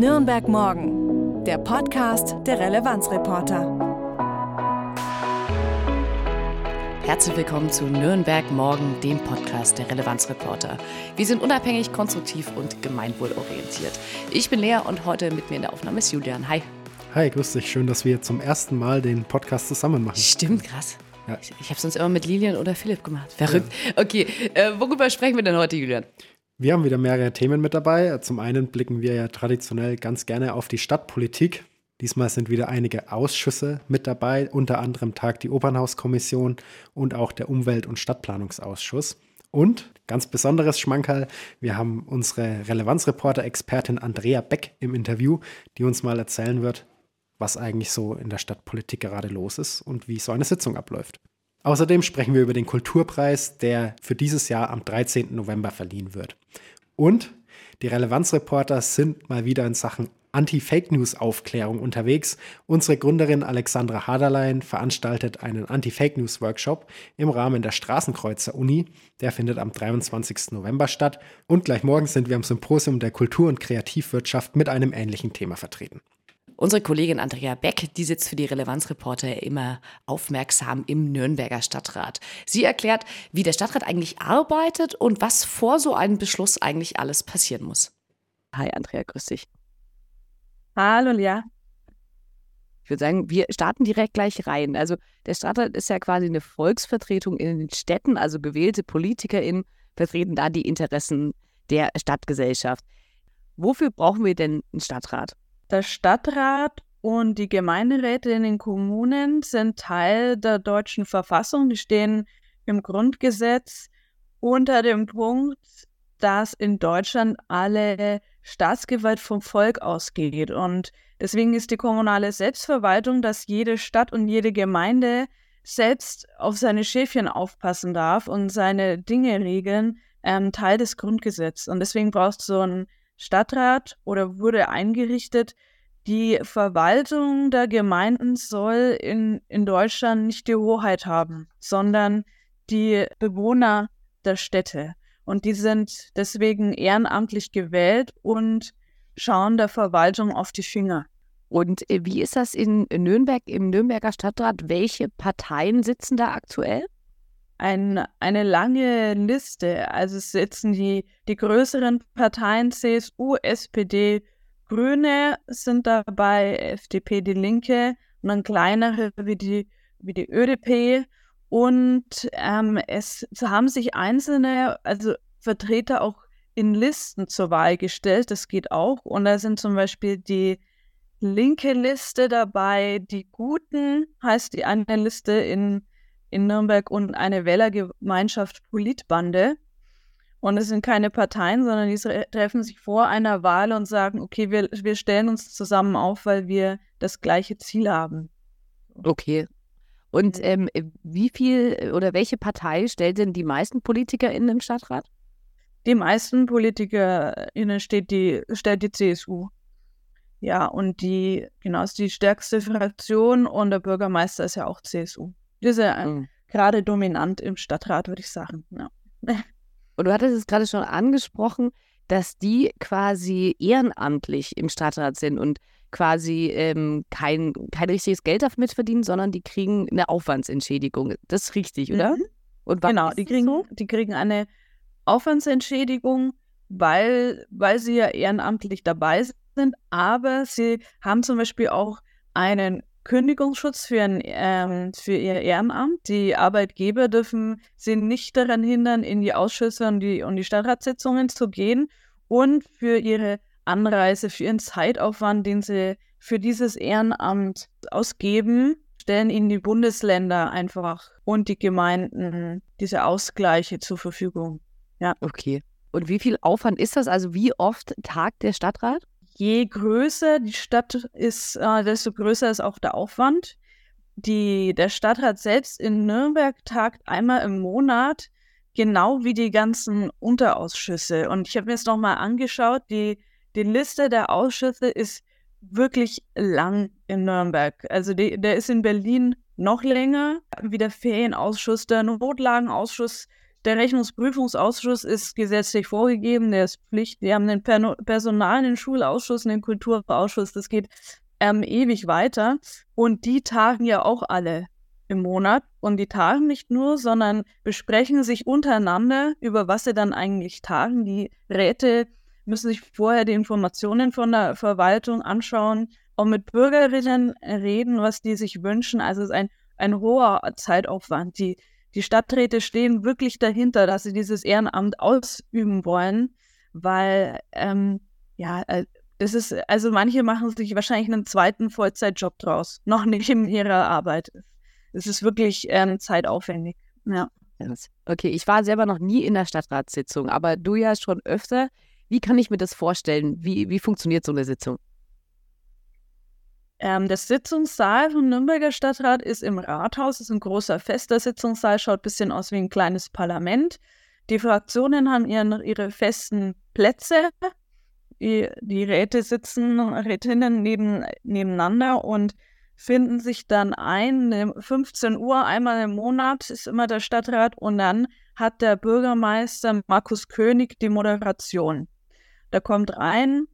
Nürnberg Morgen, der Podcast der Relevanzreporter. Herzlich willkommen zu Nürnberg Morgen, dem Podcast der Relevanzreporter. Wir sind unabhängig, konstruktiv und gemeinwohlorientiert. Ich bin Lea und heute mit mir in der Aufnahme ist Julian. Hi. Hi, grüß dich. Schön, dass wir zum ersten Mal den Podcast zusammen machen. Stimmt, krass. Ja. Ich, ich habe sonst immer mit Lilian oder Philipp gemacht. Verrückt. Ja. Okay, äh, worüber sprechen wir denn heute, Julian? Wir haben wieder mehrere Themen mit dabei. Zum einen blicken wir ja traditionell ganz gerne auf die Stadtpolitik. Diesmal sind wieder einige Ausschüsse mit dabei, unter anderem tagt die Opernhauskommission und auch der Umwelt- und Stadtplanungsausschuss. Und ganz besonderes Schmankerl, wir haben unsere Relevanzreporter-Expertin Andrea Beck im Interview, die uns mal erzählen wird, was eigentlich so in der Stadtpolitik gerade los ist und wie so eine Sitzung abläuft. Außerdem sprechen wir über den Kulturpreis, der für dieses Jahr am 13. November verliehen wird. Und die Relevanzreporter sind mal wieder in Sachen Anti-Fake-News-Aufklärung unterwegs. Unsere Gründerin Alexandra Haderlein veranstaltet einen Anti-Fake-News-Workshop im Rahmen der Straßenkreuzer Uni. Der findet am 23. November statt. Und gleich morgen sind wir am Symposium der Kultur- und Kreativwirtschaft mit einem ähnlichen Thema vertreten. Unsere Kollegin Andrea Beck, die sitzt für die Relevanzreporter immer aufmerksam im Nürnberger Stadtrat. Sie erklärt, wie der Stadtrat eigentlich arbeitet und was vor so einem Beschluss eigentlich alles passieren muss. Hi Andrea, grüß dich. Hallo Lia. Ich würde sagen, wir starten direkt gleich rein. Also der Stadtrat ist ja quasi eine Volksvertretung in den Städten, also gewählte PolitikerInnen vertreten da die Interessen der Stadtgesellschaft. Wofür brauchen wir denn einen Stadtrat? Der Stadtrat und die Gemeinderäte in den Kommunen sind Teil der deutschen Verfassung. Die stehen im Grundgesetz unter dem Punkt, dass in Deutschland alle Staatsgewalt vom Volk ausgeht. Und deswegen ist die kommunale Selbstverwaltung, dass jede Stadt und jede Gemeinde selbst auf seine Schäfchen aufpassen darf und seine Dinge regeln, ähm, Teil des Grundgesetzes. Und deswegen brauchst du so einen Stadtrat oder wurde eingerichtet, die Verwaltung der Gemeinden soll in, in Deutschland nicht die Hoheit haben, sondern die Bewohner der Städte. Und die sind deswegen ehrenamtlich gewählt und schauen der Verwaltung auf die Finger. Und äh, wie ist das in Nürnberg, im Nürnberger Stadtrat? Welche Parteien sitzen da aktuell? Ein, eine lange Liste. Also es sitzen die, die größeren Parteien CSU, SPD, Grüne sind dabei, FDP, die Linke und dann kleinere wie die, wie die ÖDP. Und ähm, es haben sich einzelne, also Vertreter auch in Listen zur Wahl gestellt. Das geht auch. Und da sind zum Beispiel die linke Liste dabei, die Guten heißt die eine Liste in in Nürnberg und eine Wählergemeinschaft Politbande. Und es sind keine Parteien, sondern die treffen sich vor einer Wahl und sagen, okay, wir, wir stellen uns zusammen auf, weil wir das gleiche Ziel haben. Okay. Und ähm, wie viel oder welche Partei stellt denn die meisten PolitikerInnen im Stadtrat? Die meisten PolitikerInnen steht die, stellt die CSU. Ja, und die, genau, ist die stärkste Fraktion und der Bürgermeister ist ja auch CSU. Die ist ja mhm. gerade dominant im Stadtrat, würde ich sagen. Ja. Und du hattest es gerade schon angesprochen, dass die quasi ehrenamtlich im Stadtrat sind und quasi ähm, kein, kein richtiges Geld damit verdienen, sondern die kriegen eine Aufwandsentschädigung. Das ist richtig, oder? Mhm. Und genau, die kriegen, so? die kriegen eine Aufwandsentschädigung, weil, weil sie ja ehrenamtlich dabei sind, aber sie haben zum Beispiel auch einen Kündigungsschutz für, ein, ähm, für ihr Ehrenamt. Die Arbeitgeber dürfen sie nicht daran hindern, in die Ausschüsse und die, und die Stadtratssitzungen zu gehen und für ihre Anreise, für ihren Zeitaufwand, den sie für dieses Ehrenamt ausgeben, stellen ihnen die Bundesländer einfach und die Gemeinden diese Ausgleiche zur Verfügung. Ja. Okay. Und wie viel Aufwand ist das? Also wie oft tagt der Stadtrat? Je größer die Stadt ist, äh, desto größer ist auch der Aufwand. Die, der Stadtrat selbst in Nürnberg tagt einmal im Monat, genau wie die ganzen Unterausschüsse. Und ich habe mir jetzt nochmal angeschaut, die, die Liste der Ausschüsse ist wirklich lang in Nürnberg. Also die, der ist in Berlin noch länger, wie der Ferienausschuss, der Notlagenausschuss, Der Rechnungsprüfungsausschuss ist gesetzlich vorgegeben, der ist Pflicht. Wir haben den Personal, den Schulausschuss, den Kulturausschuss, das geht ähm, ewig weiter. Und die tagen ja auch alle im Monat. Und die tagen nicht nur, sondern besprechen sich untereinander, über was sie dann eigentlich tagen. Die Räte müssen sich vorher die Informationen von der Verwaltung anschauen, auch mit Bürgerinnen reden, was die sich wünschen. Also es ist ein, ein hoher Zeitaufwand. Die, die Stadträte stehen wirklich dahinter, dass sie dieses Ehrenamt ausüben wollen, weil ähm, ja, äh, das ist, also manche machen sich wahrscheinlich einen zweiten Vollzeitjob draus, noch nicht in ihrer Arbeit. Es ist wirklich ähm, zeitaufwendig. Ja. Okay, ich war selber noch nie in der Stadtratssitzung, aber du ja schon öfter. Wie kann ich mir das vorstellen? Wie, wie funktioniert so eine Sitzung? Ähm, der Sitzungssaal vom Nürnberger Stadtrat ist im Rathaus, ist ein großer fester Sitzungssaal, schaut ein bisschen aus wie ein kleines Parlament. Die Fraktionen haben ihren, ihre festen Plätze die, die Räte sitzen, Rätinnen neben, nebeneinander und finden sich dann ein. 15 Uhr einmal im Monat ist immer der Stadtrat und dann hat der Bürgermeister Markus König die Moderation. Da kommt rein,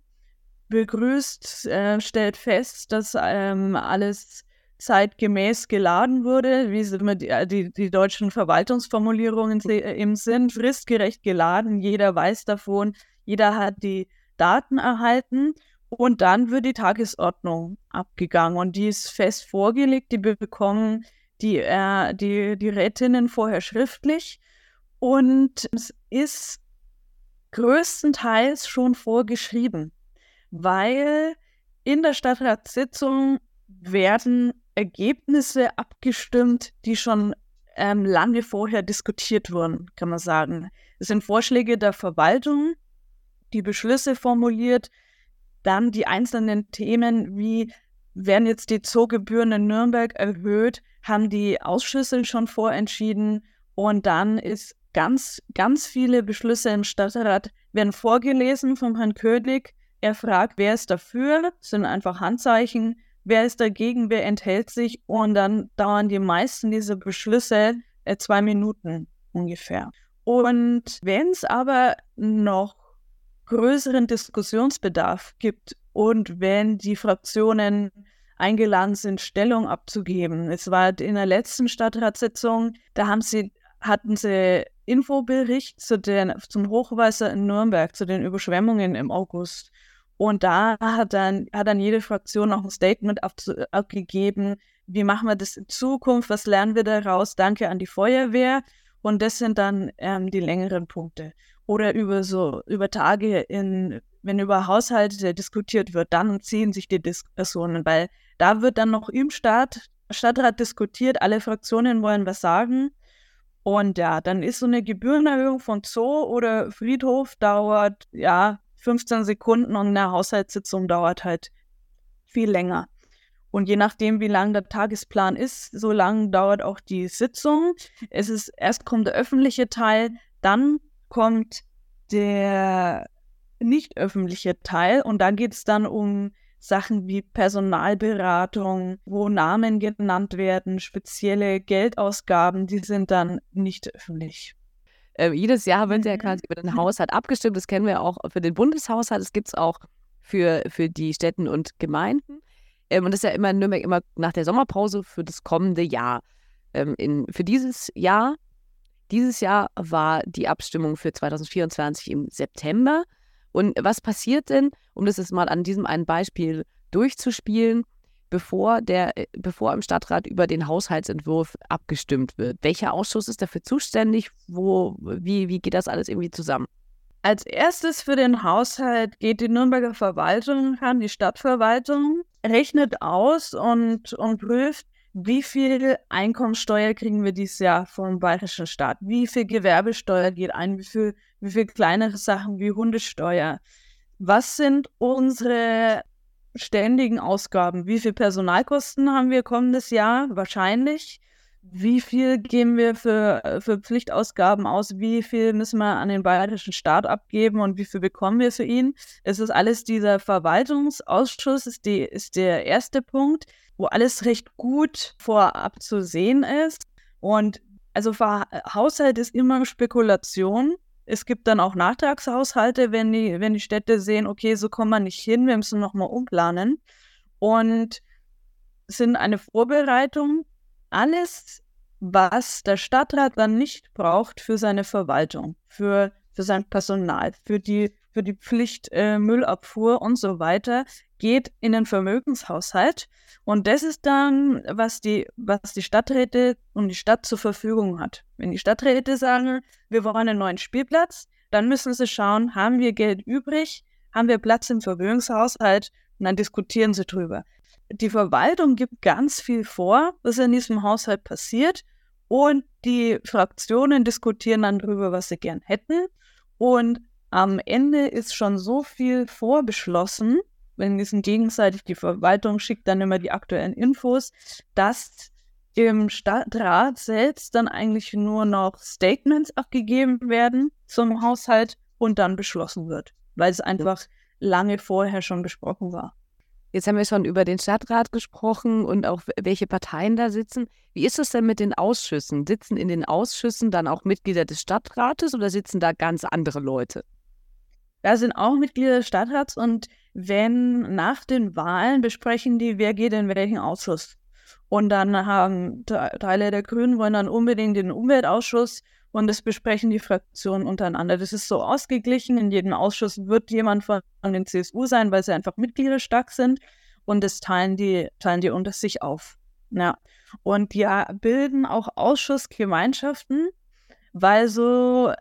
begrüßt, äh, stellt fest, dass ähm, alles zeitgemäß geladen wurde, wie sie die, äh, die, die deutschen Verwaltungsformulierungen eben sind, fristgerecht geladen, jeder weiß davon, jeder hat die Daten erhalten und dann wird die Tagesordnung abgegangen. Und die ist fest vorgelegt. Die bekommen die, äh, die, die Rätinnen vorher schriftlich. Und es ist größtenteils schon vorgeschrieben, weil in der Stadtratssitzung werden Ergebnisse abgestimmt, die schon ähm, lange vorher diskutiert wurden, kann man sagen. Es sind Vorschläge der Verwaltung, die Beschlüsse formuliert, dann die einzelnen Themen, wie werden jetzt die Zoogebühren in Nürnberg erhöht, haben die Ausschüsse schon vorentschieden und dann ist ganz, ganz viele Beschlüsse im Stadtrat werden vorgelesen vom Herrn König. Er fragt, wer ist dafür, das sind einfach Handzeichen, wer ist dagegen, wer enthält sich und dann dauern die meisten dieser Beschlüsse äh, zwei Minuten ungefähr. Und wenn es aber noch größeren Diskussionsbedarf gibt und wenn die Fraktionen eingeladen sind, Stellung abzugeben. Es war in der letzten Stadtratssitzung, da haben sie, hatten sie Infobericht zu den, zum Hochwasser in Nürnberg, zu den Überschwemmungen im August. Und da hat dann, hat dann jede Fraktion noch ein Statement ab, abgegeben, wie machen wir das in Zukunft, was lernen wir daraus, danke an die Feuerwehr. Und das sind dann ähm, die längeren Punkte oder über so über Tage in wenn über Haushalte diskutiert wird, dann ziehen sich die Diskussionen, weil da wird dann noch im Staat, Stadtrat diskutiert, alle Fraktionen wollen was sagen. Und ja, dann ist so eine Gebührenerhöhung von Zoo oder Friedhof dauert ja 15 Sekunden und eine Haushaltssitzung dauert halt viel länger. Und je nachdem, wie lang der Tagesplan ist, so lang dauert auch die Sitzung. Es ist erst kommt der öffentliche Teil, dann kommt der nicht öffentliche Teil und da geht es dann um Sachen wie Personalberatung, wo Namen genannt werden, spezielle Geldausgaben, die sind dann nicht öffentlich. Äh, jedes Jahr wird mhm. ja quasi über den Haushalt abgestimmt. Das kennen wir auch für den Bundeshaushalt. Das gibt es auch für, für die Städten und Gemeinden. Ähm, und das ist ja immer in Nürnberg immer nach der Sommerpause für das kommende Jahr. Ähm, in, für dieses Jahr dieses Jahr war die Abstimmung für 2024 im September. Und was passiert denn, um das jetzt mal an diesem einen Beispiel durchzuspielen, bevor, der, bevor im Stadtrat über den Haushaltsentwurf abgestimmt wird? Welcher Ausschuss ist dafür zuständig? Wo, wie, wie geht das alles irgendwie zusammen? Als erstes für den Haushalt geht die Nürnberger Verwaltung ran, die Stadtverwaltung, rechnet aus und, und prüft, wie viel Einkommensteuer kriegen wir dieses Jahr vom bayerischen Staat? Wie viel Gewerbesteuer geht ein? Wie viel, wie viel kleinere Sachen wie Hundesteuer? Was sind unsere ständigen Ausgaben? Wie viel Personalkosten haben wir kommendes Jahr? Wahrscheinlich. Wie viel geben wir für, für Pflichtausgaben aus? Wie viel müssen wir an den bayerischen Staat abgeben und wie viel bekommen wir für ihn? Es ist alles dieser Verwaltungsausschuss, ist, die, ist der erste Punkt wo alles recht gut vorab zu sehen ist. Und Also Haushalt ist immer Spekulation. Es gibt dann auch Nachtragshaushalte, wenn die, wenn die Städte sehen, okay, so kommen wir nicht hin, wir müssen nochmal umplanen. Und sind eine Vorbereitung. Alles, was der Stadtrat dann nicht braucht für seine Verwaltung, für, für sein Personal, für die, für die Pflicht äh, Müllabfuhr und so weiter, geht in den Vermögenshaushalt. Und das ist dann, was die, was die Stadträte und die Stadt zur Verfügung hat. Wenn die Stadträte sagen, wir wollen einen neuen Spielplatz, dann müssen sie schauen, haben wir Geld übrig, haben wir Platz im Vermögenshaushalt und dann diskutieren sie drüber. Die Verwaltung gibt ganz viel vor, was in diesem Haushalt passiert und die Fraktionen diskutieren dann drüber, was sie gern hätten. Und am Ende ist schon so viel vorbeschlossen, wenn es gegenseitig die Verwaltung schickt dann immer die aktuellen Infos, dass im Stadtrat selbst dann eigentlich nur noch Statements abgegeben werden zum Haushalt und dann beschlossen wird, weil es einfach lange vorher schon besprochen war. Jetzt haben wir schon über den Stadtrat gesprochen und auch welche Parteien da sitzen. Wie ist es denn mit den Ausschüssen? Sitzen in den Ausschüssen dann auch Mitglieder des Stadtrates oder sitzen da ganz andere Leute? Da sind auch Mitglieder des Stadtrats und wenn nach den Wahlen besprechen die, wer geht in welchen Ausschuss. Und dann haben Teile der Grünen wollen dann unbedingt den Umweltausschuss und das besprechen die Fraktionen untereinander. Das ist so ausgeglichen. In jedem Ausschuss wird jemand von den CSU sein, weil sie einfach Mitglieder stark sind und das teilen die, teilen die unter sich auf. Ja. Und ja, bilden auch Ausschussgemeinschaften, weil so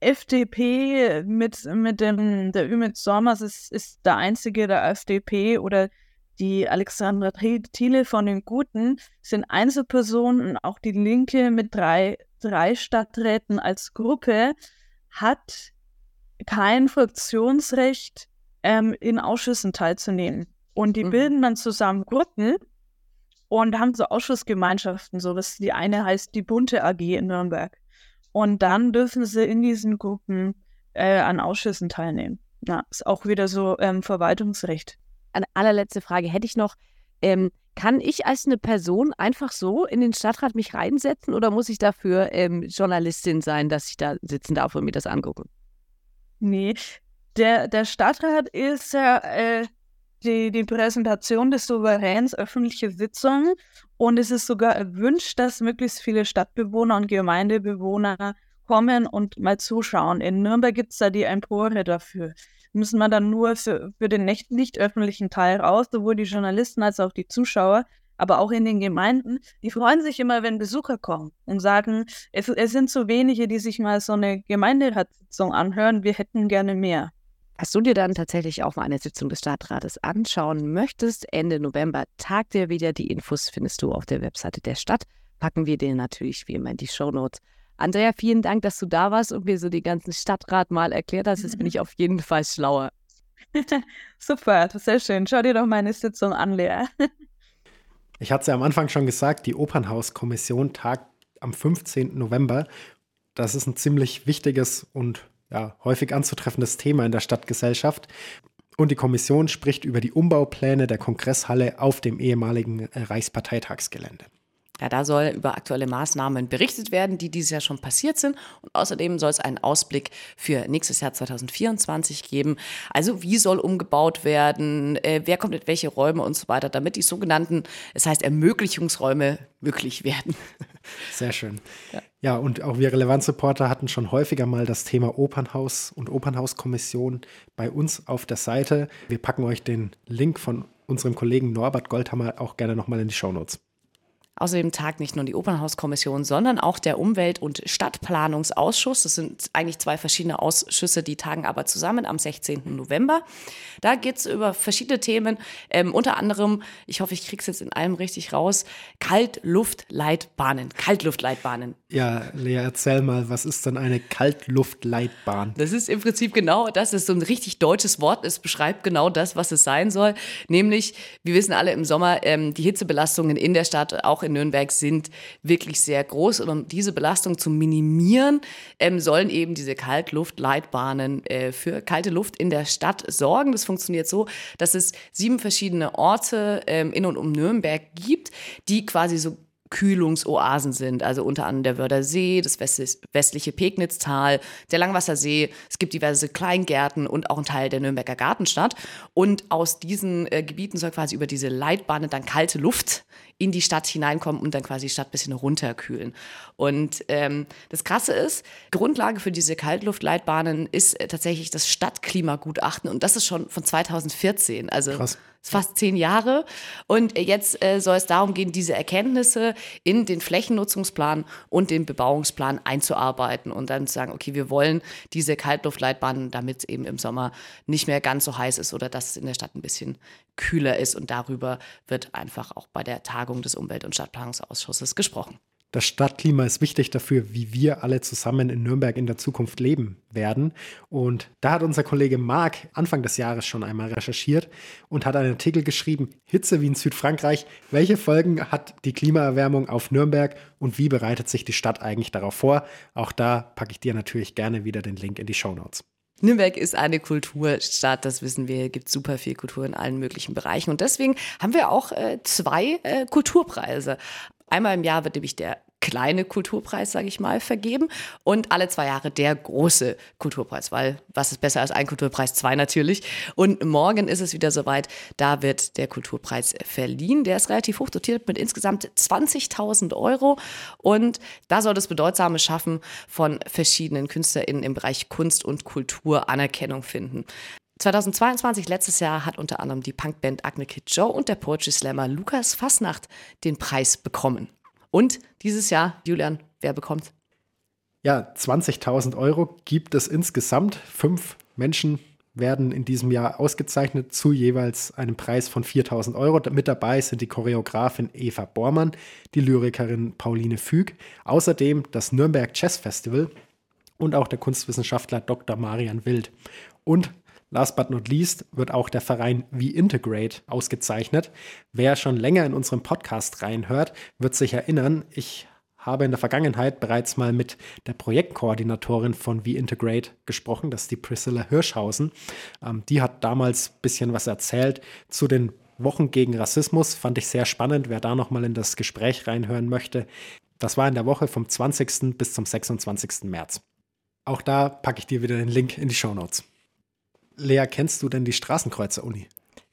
FDP mit, mit dem, der Ümit Sommers ist, ist der einzige der FDP oder die Alexandra Thiele von den Guten sind Einzelpersonen und auch die Linke mit drei, drei Stadträten als Gruppe hat kein Fraktionsrecht, ähm, in Ausschüssen teilzunehmen. Und die mhm. bilden dann zusammen Gruppen und haben so Ausschussgemeinschaften, so was die eine heißt die Bunte AG in Nürnberg. Und dann dürfen sie in diesen Gruppen äh, an Ausschüssen teilnehmen. Ja, ist auch wieder so ähm, Verwaltungsrecht. Eine allerletzte Frage hätte ich noch. Ähm, kann ich als eine Person einfach so in den Stadtrat mich reinsetzen oder muss ich dafür ähm, Journalistin sein, dass ich da sitzen darf und mir das angucken? Nee, der, der Stadtrat ist ja äh, die, die Präsentation des Souveräns, öffentliche Sitzungen. Und es ist sogar erwünscht, dass möglichst viele Stadtbewohner und Gemeindebewohner kommen und mal zuschauen. In Nürnberg gibt es da die Empore dafür. Müssen wir dann nur für, für den nicht, nicht öffentlichen Teil raus, sowohl die Journalisten als auch die Zuschauer, aber auch in den Gemeinden, die freuen sich immer, wenn Besucher kommen und sagen, es, es sind so wenige, die sich mal so eine Gemeinderatssitzung anhören, wir hätten gerne mehr. Hast du dir dann tatsächlich auch mal eine Sitzung des Stadtrates anschauen möchtest, Ende November tagt er wieder. Die Infos findest du auf der Webseite der Stadt. Packen wir dir natürlich wie immer in die Shownotes. Andrea, vielen Dank, dass du da warst und mir so die ganzen Stadtrat mal erklärt hast. Jetzt bin ich auf jeden Fall schlauer. Super, das ist sehr schön. Schau dir doch meine Sitzung an, Lea. ich hatte es ja am Anfang schon gesagt, die Opernhauskommission tagt am 15. November. Das ist ein ziemlich wichtiges und ja, häufig anzutreffendes Thema in der Stadtgesellschaft. Und die Kommission spricht über die Umbaupläne der Kongresshalle auf dem ehemaligen Reichsparteitagsgelände. Ja, da soll über aktuelle Maßnahmen berichtet werden, die dieses Jahr schon passiert sind. Und außerdem soll es einen Ausblick für nächstes Jahr 2024 geben. Also wie soll umgebaut werden, äh, wer kommt in welche Räume und so weiter, damit die sogenannten, es heißt Ermöglichungsräume möglich werden. Sehr schön. Ja. Ja, und auch wir Relevanzreporter hatten schon häufiger mal das Thema Opernhaus und Opernhauskommission bei uns auf der Seite. Wir packen euch den Link von unserem Kollegen Norbert Goldhammer auch gerne nochmal in die Shownotes. Außerdem tagt nicht nur die Opernhauskommission, sondern auch der Umwelt- und Stadtplanungsausschuss. Das sind eigentlich zwei verschiedene Ausschüsse, die tagen aber zusammen am 16. November. Da geht es über verschiedene Themen, ähm, unter anderem, ich hoffe, ich kriege es jetzt in allem richtig raus, Kaltluftleitbahnen. Kaltluftleitbahnen. Ja, Lea, erzähl mal, was ist denn eine Kaltluftleitbahn? Das ist im Prinzip genau das, ist so ein richtig deutsches Wort. Es beschreibt genau das, was es sein soll. Nämlich, wir wissen alle im Sommer, ähm, die Hitzebelastungen in der Stadt, auch in in Nürnberg sind wirklich sehr groß. Und um diese Belastung zu minimieren, ähm, sollen eben diese Kaltluftleitbahnen äh, für kalte Luft in der Stadt sorgen. Das funktioniert so, dass es sieben verschiedene Orte ähm, in und um Nürnberg gibt, die quasi so Kühlungsoasen sind. Also unter anderem der Wördersee, das westliche Pegnitztal, der Langwassersee. Es gibt diverse Kleingärten und auch ein Teil der Nürnberger Gartenstadt. Und aus diesen äh, Gebieten soll quasi über diese Leitbahnen dann kalte Luft in die Stadt hineinkommen und dann quasi die Stadt ein bisschen runterkühlen. Und ähm, das Krasse ist, Grundlage für diese Kaltluftleitbahnen ist äh, tatsächlich das Stadtklimagutachten und das ist schon von 2014. Also Krass fast zehn Jahre. Und jetzt äh, soll es darum gehen, diese Erkenntnisse in den Flächennutzungsplan und den Bebauungsplan einzuarbeiten und dann zu sagen, okay, wir wollen diese Kaltluftleitbahnen, damit es eben im Sommer nicht mehr ganz so heiß ist oder dass es in der Stadt ein bisschen kühler ist. Und darüber wird einfach auch bei der Tagung des Umwelt- und Stadtplanungsausschusses gesprochen. Das Stadtklima ist wichtig dafür, wie wir alle zusammen in Nürnberg in der Zukunft leben werden. Und da hat unser Kollege Marc Anfang des Jahres schon einmal recherchiert und hat einen Artikel geschrieben, Hitze wie in Südfrankreich. Welche Folgen hat die Klimaerwärmung auf Nürnberg und wie bereitet sich die Stadt eigentlich darauf vor? Auch da packe ich dir natürlich gerne wieder den Link in die Show Notes. Nürnberg ist eine Kulturstadt, das wissen wir. Es gibt super viel Kultur in allen möglichen Bereichen. Und deswegen haben wir auch äh, zwei äh, Kulturpreise. Einmal im Jahr wird nämlich der kleine Kulturpreis, sage ich mal, vergeben und alle zwei Jahre der große Kulturpreis, weil was ist besser als ein Kulturpreis? Zwei natürlich. Und morgen ist es wieder soweit, da wird der Kulturpreis verliehen. Der ist relativ hoch dotiert mit insgesamt 20.000 Euro und da soll das Bedeutsame Schaffen von verschiedenen KünstlerInnen im Bereich Kunst und Kultur Anerkennung finden. 2022, letztes Jahr, hat unter anderem die Punkband Agne Kid Joe und der Poetry Slammer Lukas Fasnacht den Preis bekommen. Und dieses Jahr, Julian, wer bekommt? Ja, 20.000 Euro gibt es insgesamt. Fünf Menschen werden in diesem Jahr ausgezeichnet zu jeweils einem Preis von 4.000 Euro. Mit dabei sind die Choreografin Eva Bormann, die Lyrikerin Pauline Füg, außerdem das Nürnberg Jazz Festival und auch der Kunstwissenschaftler Dr. Marian Wild. Und Last but not least wird auch der Verein V-Integrate ausgezeichnet. Wer schon länger in unserem Podcast reinhört, wird sich erinnern, ich habe in der Vergangenheit bereits mal mit der Projektkoordinatorin von V-Integrate gesprochen, das ist die Priscilla Hirschhausen. Ähm, die hat damals ein bisschen was erzählt zu den Wochen gegen Rassismus. Fand ich sehr spannend, wer da nochmal in das Gespräch reinhören möchte. Das war in der Woche vom 20. bis zum 26. März. Auch da packe ich dir wieder den Link in die Show Notes. Lea, kennst du denn die Straßenkreuzer-Uni?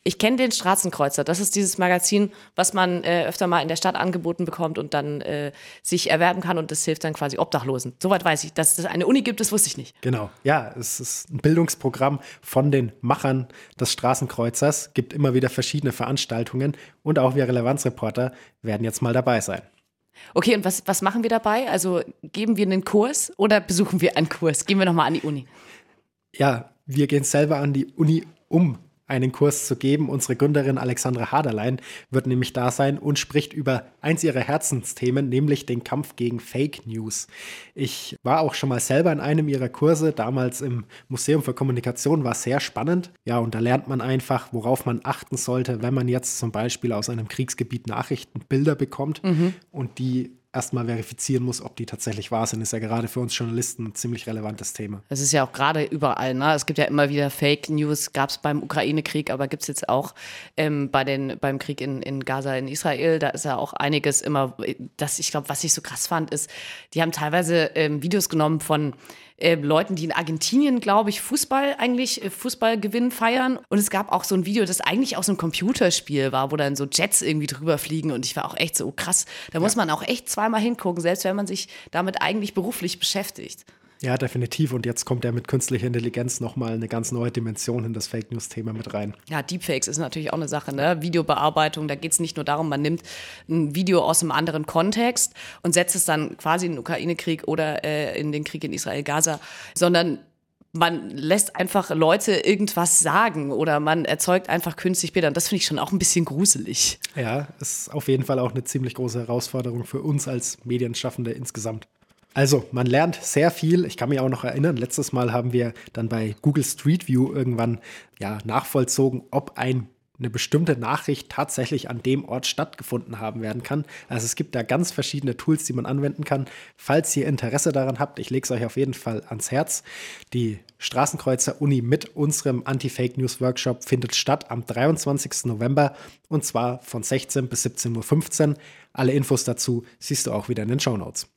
Ich kenne den Straßenkreuzer. Das ist dieses Magazin, was man äh, öfter mal in der Stadt angeboten bekommt und dann äh, sich erwerben kann und das hilft dann quasi Obdachlosen. Soweit weiß ich. Dass es eine Uni gibt, das wusste ich nicht. Genau. Ja, es ist ein Bildungsprogramm von den Machern des Straßenkreuzers. Gibt immer wieder verschiedene Veranstaltungen und auch wir Relevanzreporter werden jetzt mal dabei sein. Okay, und was, was machen wir dabei? Also geben wir einen Kurs oder besuchen wir einen Kurs? Gehen wir nochmal an die Uni? Ja, wir gehen selber an die Uni, um einen Kurs zu geben. Unsere Gründerin Alexandra Haderlein wird nämlich da sein und spricht über eins ihrer Herzensthemen, nämlich den Kampf gegen Fake News. Ich war auch schon mal selber in einem ihrer Kurse, damals im Museum für Kommunikation, war sehr spannend. Ja, und da lernt man einfach, worauf man achten sollte, wenn man jetzt zum Beispiel aus einem Kriegsgebiet Nachrichten, Bilder bekommt mhm. und die erstmal verifizieren muss, ob die tatsächlich wahr sind, ist ja gerade für uns Journalisten ein ziemlich relevantes Thema. Es ist ja auch gerade überall, ne? Es gibt ja immer wieder Fake News, gab es beim Ukraine-Krieg, aber gibt es jetzt auch ähm, bei den, beim Krieg in, in Gaza, in Israel, da ist ja auch einiges immer, das ich glaube, was ich so krass fand, ist, die haben teilweise ähm, Videos genommen von äh, Leuten, die in Argentinien, glaube ich, Fußball eigentlich, äh, Fußballgewinn feiern. Und es gab auch so ein Video, das eigentlich aus einem Computerspiel war, wo dann so Jets irgendwie drüber fliegen. Und ich war auch echt so, oh krass, da muss man auch echt zweimal hingucken, selbst wenn man sich damit eigentlich beruflich beschäftigt. Ja, definitiv. Und jetzt kommt ja mit künstlicher Intelligenz nochmal eine ganz neue Dimension in das Fake News-Thema mit rein. Ja, Deepfakes ist natürlich auch eine Sache, ne? Videobearbeitung, da geht es nicht nur darum, man nimmt ein Video aus einem anderen Kontext und setzt es dann quasi in den Ukraine-Krieg oder äh, in den Krieg in Israel-Gaza, sondern man lässt einfach Leute irgendwas sagen oder man erzeugt einfach künstlich Bilder. Und das finde ich schon auch ein bisschen gruselig. Ja, ist auf jeden Fall auch eine ziemlich große Herausforderung für uns als Medienschaffende insgesamt. Also, man lernt sehr viel. Ich kann mich auch noch erinnern, letztes Mal haben wir dann bei Google Street View irgendwann ja, nachvollzogen, ob ein eine bestimmte Nachricht tatsächlich an dem Ort stattgefunden haben werden kann. Also es gibt da ganz verschiedene Tools, die man anwenden kann. Falls ihr Interesse daran habt, ich lege es euch auf jeden Fall ans Herz. Die Straßenkreuzer Uni mit unserem Anti-Fake News Workshop findet statt am 23. November und zwar von 16 bis 17.15 Uhr. Alle Infos dazu siehst du auch wieder in den Show Notes.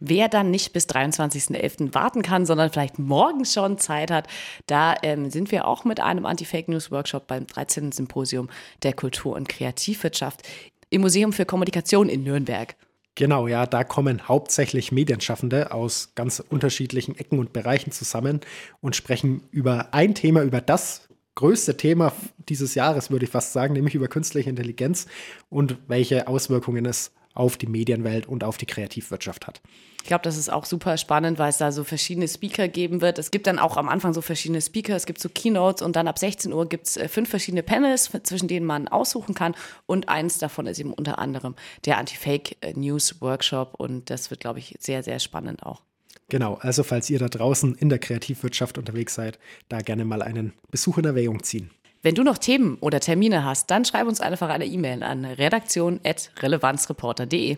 Wer dann nicht bis 23.11. warten kann, sondern vielleicht morgen schon Zeit hat, da ähm, sind wir auch mit einem Anti-Fake News Workshop beim 13. Symposium der Kultur- und Kreativwirtschaft im Museum für Kommunikation in Nürnberg. Genau, ja, da kommen hauptsächlich Medienschaffende aus ganz unterschiedlichen Ecken und Bereichen zusammen und sprechen über ein Thema, über das größte Thema dieses Jahres, würde ich fast sagen, nämlich über künstliche Intelligenz und welche Auswirkungen es auf die Medienwelt und auf die Kreativwirtschaft hat. Ich glaube, das ist auch super spannend, weil es da so verschiedene Speaker geben wird. Es gibt dann auch am Anfang so verschiedene Speaker, es gibt so Keynotes und dann ab 16 Uhr gibt es äh, fünf verschiedene Panels, zwischen denen man aussuchen kann. Und eins davon ist eben unter anderem der Anti-Fake äh, News Workshop und das wird, glaube ich, sehr, sehr spannend auch. Genau, also falls ihr da draußen in der Kreativwirtschaft unterwegs seid, da gerne mal einen Besuch in Erwägung ziehen. Wenn du noch Themen oder Termine hast, dann schreib uns einfach eine E-Mail an redaktion.relevanzreporter.de.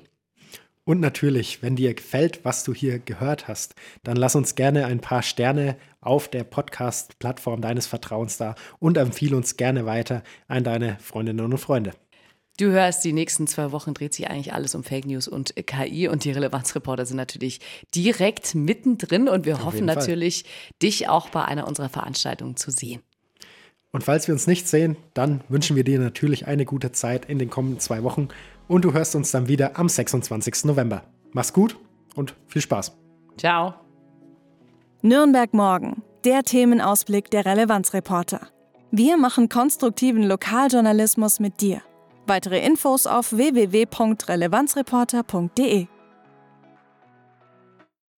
Und natürlich, wenn dir gefällt, was du hier gehört hast, dann lass uns gerne ein paar Sterne auf der Podcast-Plattform deines Vertrauens da und empfehle uns gerne weiter an deine Freundinnen und Freunde. Du hörst, die nächsten zwei Wochen dreht sich eigentlich alles um Fake News und KI und die Relevanzreporter sind natürlich direkt mittendrin und wir Auf hoffen natürlich, dich auch bei einer unserer Veranstaltungen zu sehen. Und falls wir uns nicht sehen, dann wünschen wir dir natürlich eine gute Zeit in den kommenden zwei Wochen und du hörst uns dann wieder am 26. November. Mach's gut und viel Spaß. Ciao. Nürnberg morgen, der Themenausblick der Relevanzreporter. Wir machen konstruktiven Lokaljournalismus mit dir. Weitere Infos auf www.relevanzreporter.de